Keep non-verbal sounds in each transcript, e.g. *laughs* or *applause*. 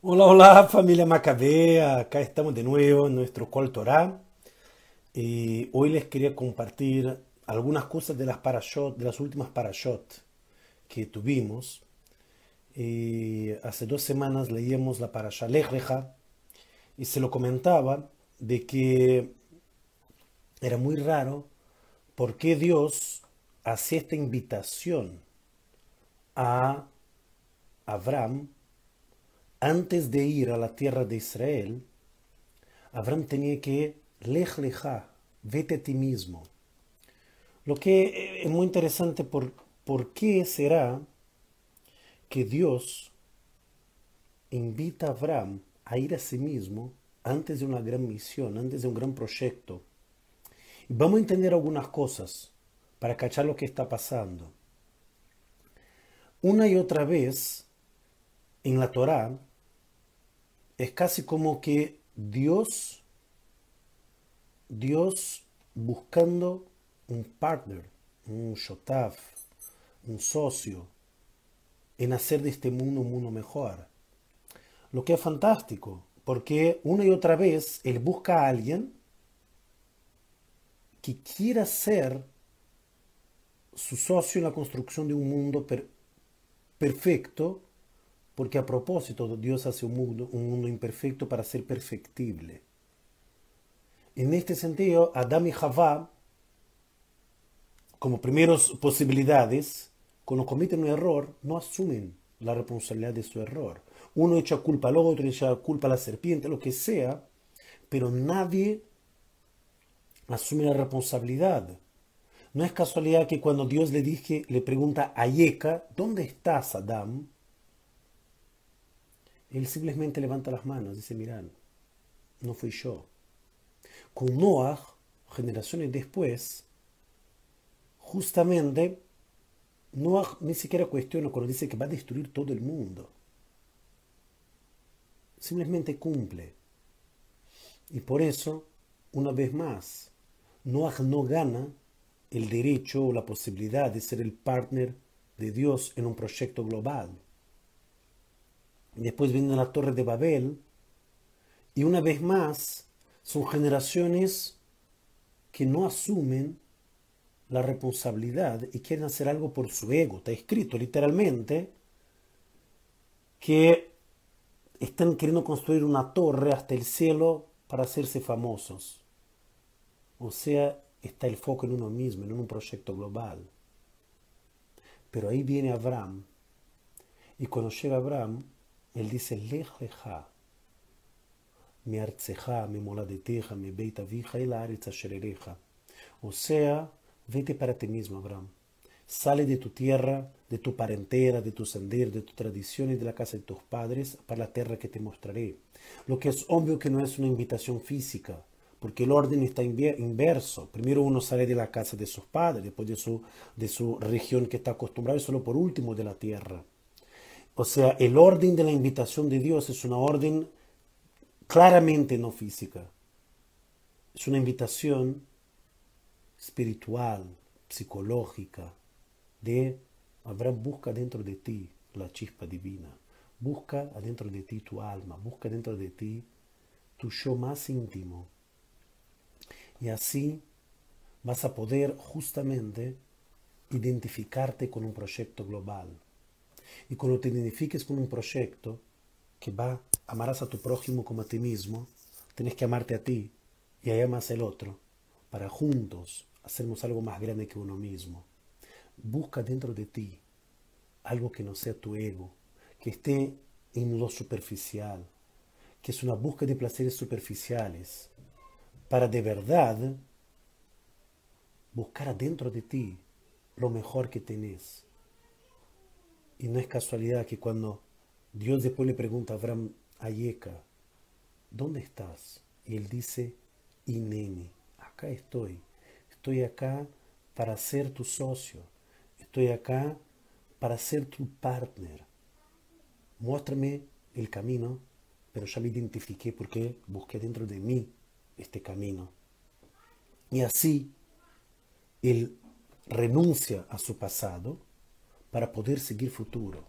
Hola, hola familia Macabea, acá estamos de nuevo en nuestro Col Torah y hoy les quería compartir algunas cosas de las parashot, de las últimas parashot que tuvimos. Y hace dos semanas leíamos la parasha Lecha y se lo comentaba de que era muy raro por qué Dios hacía esta invitación a Abraham antes de ir a la tierra de Israel, Abraham tenía que lej leja, vete a ti mismo. Lo que es muy interesante por, por qué será que Dios invita a Abraham a ir a sí mismo antes de una gran misión, antes de un gran proyecto. Vamos a entender algunas cosas para cachar lo que está pasando. Una y otra vez en la Torá es casi como que Dios, Dios buscando un partner, un shotaf, un socio, en hacer de este mundo un mundo mejor. Lo que es fantástico, porque una y otra vez Él busca a alguien que quiera ser su socio en la construcción de un mundo perfecto porque a propósito Dios hace un mundo, un mundo imperfecto para ser perfectible. En este sentido, Adán y Javá, como primeras posibilidades, cuando cometen un error, no asumen la responsabilidad de su error. Uno echa culpa al otro, echa culpa a la serpiente, lo que sea, pero nadie asume la responsabilidad. No es casualidad que cuando Dios le dije, le pregunta a Yeka, ¿dónde estás, Adán? Él simplemente levanta las manos, dice, mirad, no fui yo. Con Noah, generaciones después, justamente, Noah ni siquiera cuestiona cuando dice que va a destruir todo el mundo. Simplemente cumple. Y por eso, una vez más, Noah no gana el derecho o la posibilidad de ser el partner de Dios en un proyecto global. Después viene la torre de Babel. Y una vez más, son generaciones que no asumen la responsabilidad y quieren hacer algo por su ego. Está escrito literalmente que están queriendo construir una torre hasta el cielo para hacerse famosos. O sea, está el foco en uno mismo, en un proyecto global. Pero ahí viene Abraham. Y cuando llega Abraham, él dice, leja, mi arceja, mi moladeteja, mi beita vija y la aritza O sea, vete para ti mismo, Abraham. Sale de tu tierra, de tu parentela, de tu sendero, de tu tradición y de la casa de tus padres para la tierra que te mostraré. Lo que es obvio que no es una invitación física, porque el orden está inverso. Primero uno sale de la casa de sus padres, después de su, de su región que está acostumbrado y solo por último de la tierra. O sea, el orden de la invitación de Dios es una orden claramente no física. Es una invitación espiritual, psicológica, de Abraham busca dentro de ti la chispa divina. Busca adentro de ti tu alma, busca dentro de ti tu yo más íntimo. Y así vas a poder justamente identificarte con un proyecto global. Y cuando te identifiques con un proyecto que va, amarás a tu prójimo como a ti mismo, tienes que amarte a ti y a amas al otro, para juntos hacernos algo más grande que uno mismo. Busca dentro de ti algo que no sea tu ego, que esté en lo superficial, que es una búsqueda de placeres superficiales, para de verdad buscar adentro de ti lo mejor que tenés y no es casualidad que cuando Dios después le pregunta a Abraham Ayeka, ¿dónde estás? Y él dice, Ineni, acá estoy. Estoy acá para ser tu socio. Estoy acá para ser tu partner. Muéstrame el camino, pero ya me identifiqué porque busqué dentro de mí este camino. Y así, él renuncia a su pasado para poder seguir futuro.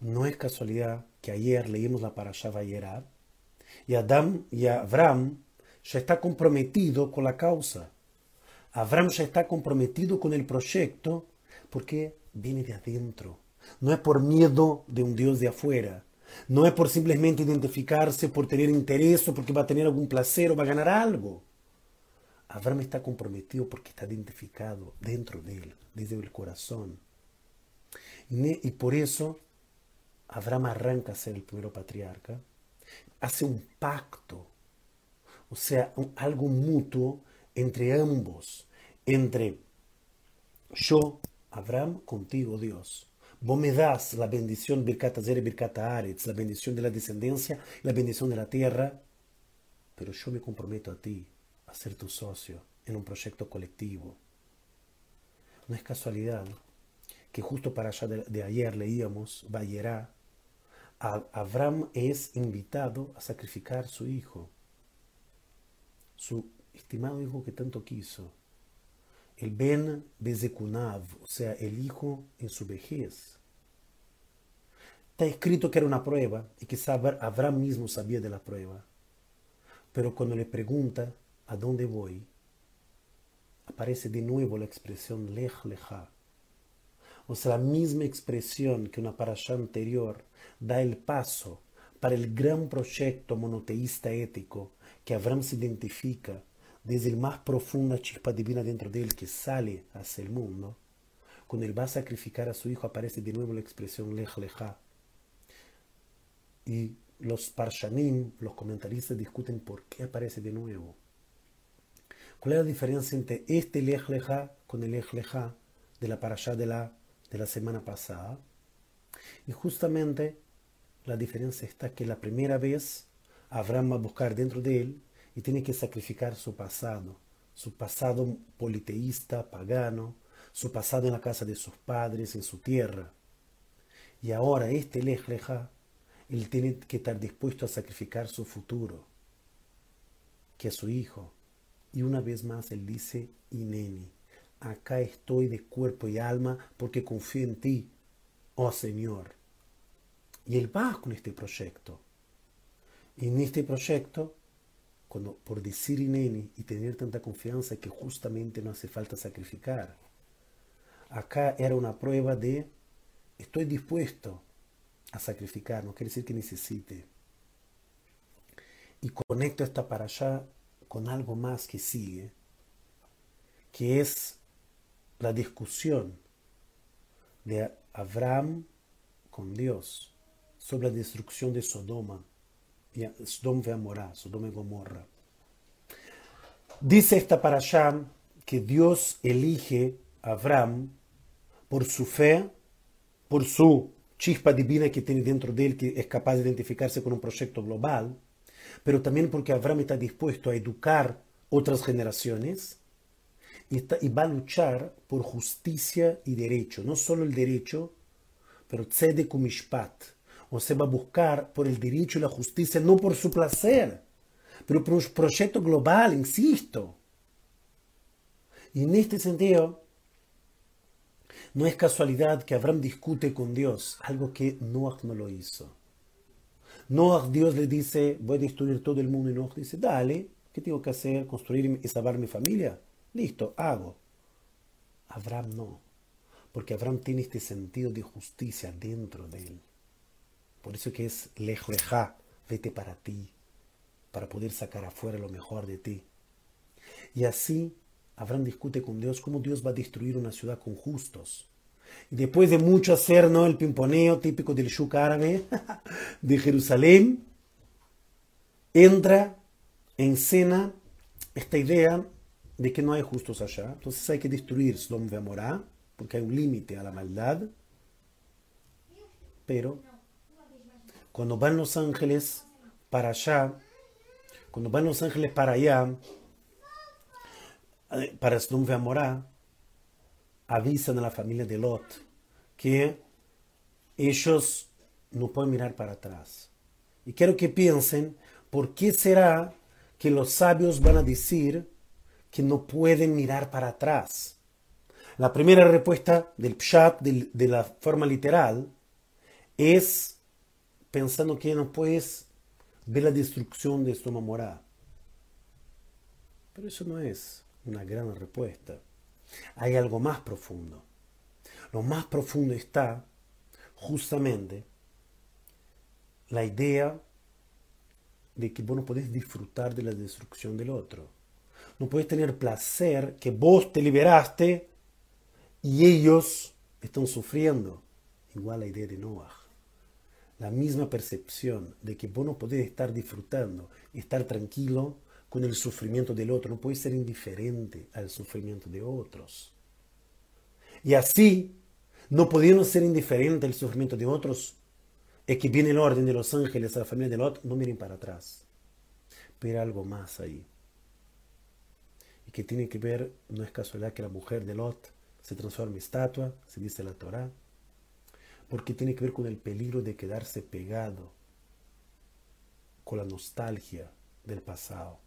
No es casualidad que ayer leímos la parasha Vayera, y Adam y Abraham ya está comprometido con la causa. Abraham ya está comprometido con el proyecto porque viene de adentro. No es por miedo de un Dios de afuera. No es por simplemente identificarse, por tener interés o porque va a tener algún placer o va a ganar algo. Abraham está comprometido porque está identificado dentro de él, desde el corazón. Y, por eso Abraham arranca a ser el primero patriarca, hace un pacto, o sea, algo mutuo entre ambos, entre yo, Abraham, contigo, Dios. Vos me das la bendición Birkat Azer y Birkat Aretz, la bendición de la descendencia, la bendición de la tierra, pero yo me comprometo a ti, a ser tu socio en un proyecto colectivo. No es casualidad que justo para allá de, ayer leíamos, Bayerá, Abraham es invitado a sacrificar su hijo, su estimado hijo que tanto quiso, el Ben Bezekunav, o sea, el hijo en su vejez. Está escrito que era una prueba y que Abraham mismo sabía de la prueba. Pero cuando le pregunta a dónde voy, aparece de nuevo la expresión lech lecha. O sea, la misma expresión que una parasha anterior da el paso para el gran proyecto monoteísta ético que Abraham se identifica desde el más profunda chispa divina dentro de él que sale hacia el mundo. Cuando él va a sacrificar a su hijo aparece de nuevo la expresión lech lecha. Y los parshanim, los comentaristas discuten por qué aparece de nuevo. ¿Cuál es la diferencia entre este Lech Lecha con el Lech Lecha de la parasha de la, de la semana pasada? Y justamente la diferencia está que la primera vez Abraham va a buscar dentro de él y tiene que sacrificar su pasado, su pasado politeísta, pagano, su pasado en la casa de sus padres, en su tierra. Y ahora este Lech Lecha, él tiene que estar dispuesto a sacrificar su futuro, que es su hijo, y una vez más él dice, Ineni, acá estoy de cuerpo y alma porque confío en ti, oh Señor. Y él va con este proyecto. Y en este proyecto, cuando, por decir Ineni y tener tanta confianza que justamente no hace falta sacrificar, acá era una prueba de estoy dispuesto a sacrificar, no quiere decir que necesite. Y conecto esta para allá con algo más que sigue, que es la discusión de Abraham con Dios sobre la destrucción de Sodoma, Sodoma Gomorra, Sodoma y Gomorra. Dice esta para que Dios elige a Abraham por su fe, por su chispa divina que tiene dentro de él, que es capaz de identificarse con un proyecto global, pero también porque Abraham está dispuesto a educar otras generaciones y, va a luchar por justicia y derecho, no solo el derecho, pero tzedek mishpat, o se va a buscar por el derecho y la justicia, no por su placer, pero por un proyecto global, insisto. Y en este sentido, no es casualidad que Abraham discute con Dios, algo que Noah no lo hizo. Noah, Dios le dice, voy a destruir todo el mundo. Y Noah dice, dale, ¿qué tengo que hacer? ¿Construir y salvar mi familia? Listo, hago. Abraham no, porque Abraham tiene este sentido de justicia dentro de él. Por eso que es leja, vete para ti, para poder sacar afuera lo mejor de ti. Y así Abraham discute con Dios cómo Dios va a destruir una ciudad con justos. Y después de mucho hacer ¿no? el pimponeo típico del shuk árabe *laughs* de Jerusalén, entra en escena esta idea de que no hay justos allá. Entonces hay que destruir Sodom y Amorá, porque hay un límite a la maldad. Pero cuando van los ángeles para allá, cuando van los ángeles para allá, eh, para Sodom y Amorá, avisan a la familia de Lot que ellos no pueden mirar para atrás. Y quiero que piensen, ¿por qué será que los sabios van a decir que no pueden mirar para atrás? La primera respuesta del pshat, de la forma literal, es pensando que no puedes ver la destrucción de Soma Morá. Pero eso no es una gran respuesta. Hay algo más profundo. Lo más profundo está justamente la idea de que vos no podés disfrutar de la destrucción del otro. No puedes tener placer que vos te liberaste y ellos están sufriendo. Igual la idea de Noah. La misma percepción de que vos no podés estar disfrutando, estar tranquilo con el sufrimiento del otro. No puedes ser indiferente al sufrimiento de otros. Y así, no pudiendo ser indiferente al sufrimiento de otros, es que viene el orden de los ángeles a la familia de Lot, no miren para atrás. Pero algo más ahí. Y que tiene que ver, no es casualidad que la mujer de Lot se transforme en estatua, se dice la Torah, porque tiene que ver con el peligro de quedarse pegado con la nostalgia del pasado.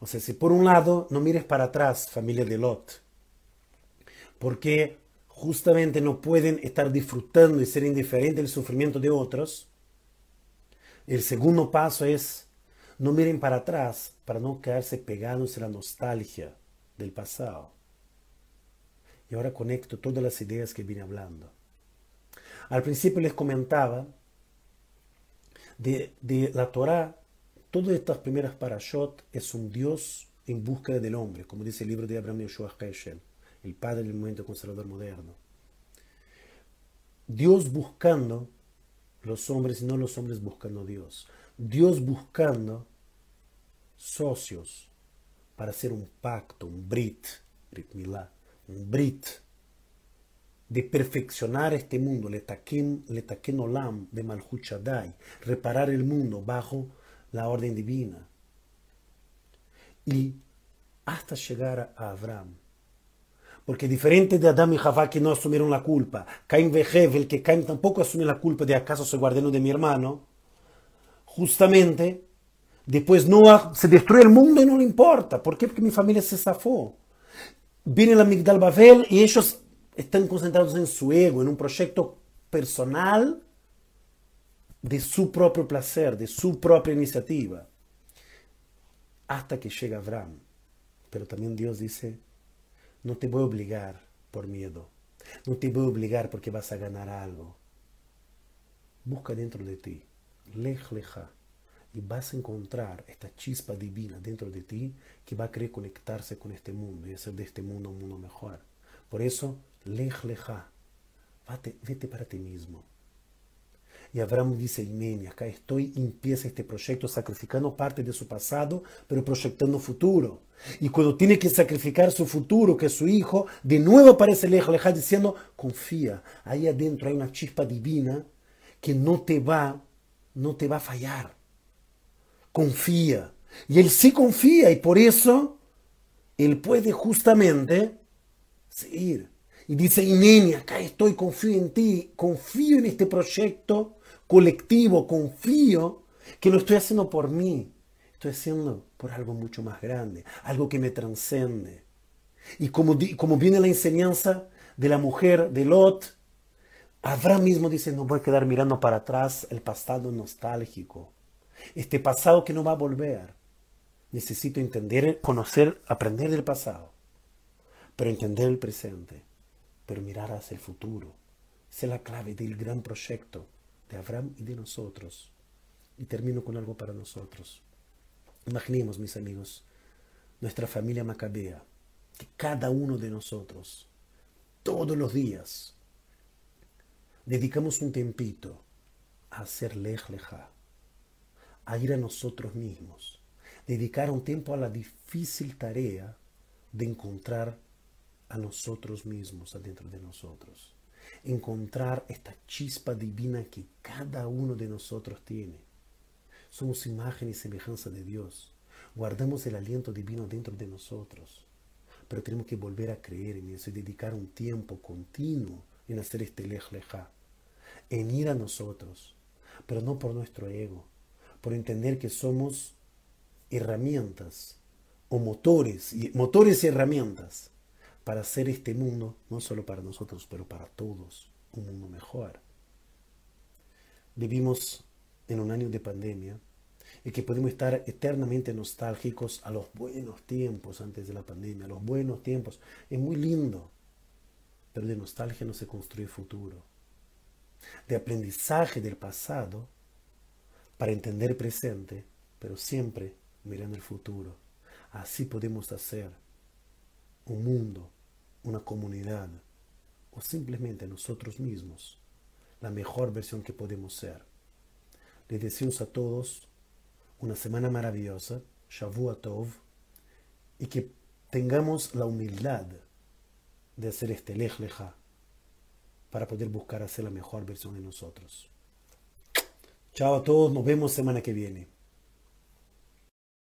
O sea, si por un lado no mires para atrás, familia de Lot, porque justamente no pueden estar disfrutando y ser indiferentes del sufrimiento de otros, el segundo paso es no miren para atrás para no quedarse pegados en la nostalgia del pasado. Y ahora conecto todas las ideas que vine hablando. Al principio les comentaba de, la Torah, todas estas primeras parashot es un Dios en búsqueda del hombre, como dice el libro de Abraham Yoshua Heschel el padre del movimiento conservador moderno. Dios buscando los hombres y no los hombres buscando Dios. Dios buscando socios para hacer un pacto, un brit, brit milá, un brit, de perfeccionar este mundo, le taquen olam de Malhut reparar el mundo bajo la orden divina. Y hasta llegar a Abraham, porque diferente de Adán y Javá que no asumieron la culpa, Caín el que Caín tampoco asume la culpa de acaso soy guardiano de mi hermano, justamente después Noah se destruye el mundo y no le importa. ¿Por qué? Porque mi familia se zafó. Viene la Migdal Babel y ellos están concentrados en su ego, en un proyecto personal de su propio placer, de su propia iniciativa, hasta que llega Abraham. Pero también Dios dice, no te voy a obligar por miedo. No te voy a obligar porque vas a ganar algo. Busca dentro de ti. Lej, leja. Y vas a encontrar esta chispa divina dentro de ti que va a querer conectarse con este mundo y hacer de este mundo un mundo mejor. Por eso, lej, leja. Vete para ti mismo. Y Abraham dice, Imeni, acá estoy, empieza este proyecto sacrificando parte de su pasado, pero proyectando futuro. Y cuando tiene que sacrificar su futuro, que es su hijo, de nuevo aparece el Leja diciendo, confía, ahí adentro hay una chispa divina que no te va, no te va a fallar. Confía. Y él sí confía y por eso él puede justamente seguir. Y dice, Ineni, acá estoy, confío en ti, confío en este proyecto colectivo, confío que lo estoy haciendo por mí, estoy haciendo por algo mucho más grande, algo que me transcende. Y como, como viene la enseñanza de la mujer de Lot, Abraham mismo dice, no voy a quedar mirando para atrás el pasado nostálgico, este pasado que no va a volver. Necesito entender, conocer, aprender del pasado, pero entender el presente, pero mirar hacia el futuro. Esa es la clave del gran proyecto de Abraham y de nosotros. Y termino con algo para nosotros. Imaginemos, mis amigos, nuestra familia macabea, que cada uno de nosotros, todos los días, dedicamos un tempito a hacer lej a ir a nosotros mismos, dedicar un tiempo a la difícil tarea de encontrar a nosotros mismos adentro de nosotros encontrar esta chispa divina que cada uno de nosotros tiene. Somos imagen y semejanza de Dios. Guardamos el aliento divino dentro de nosotros. Pero tenemos que volver a creer en eso y dedicar un tiempo continuo en hacer este lej en ir a nosotros, pero no por nuestro ego, por entender que somos herramientas o motores, y, motores y herramientas para hacer este mundo, no solo para nosotros, pero para todos, un mundo mejor. Vivimos en un año de pandemia y que podemos estar eternamente nostálgicos a los buenos tiempos antes de la pandemia, a los buenos tiempos. Es muy lindo, pero de nostalgia no se construye futuro. De aprendizaje del pasado para entender presente, pero siempre mirando el futuro. Así podemos hacer un mundo, una comunidad o simplemente nosotros mismos la mejor versión que podemos ser. Les deseamos a todos una semana maravillosa, Shavua Tov, y que tengamos la humildad de hacer este Lech para poder buscar hacer la mejor versión de nosotros. Chao a todos, nos vemos semana que viene.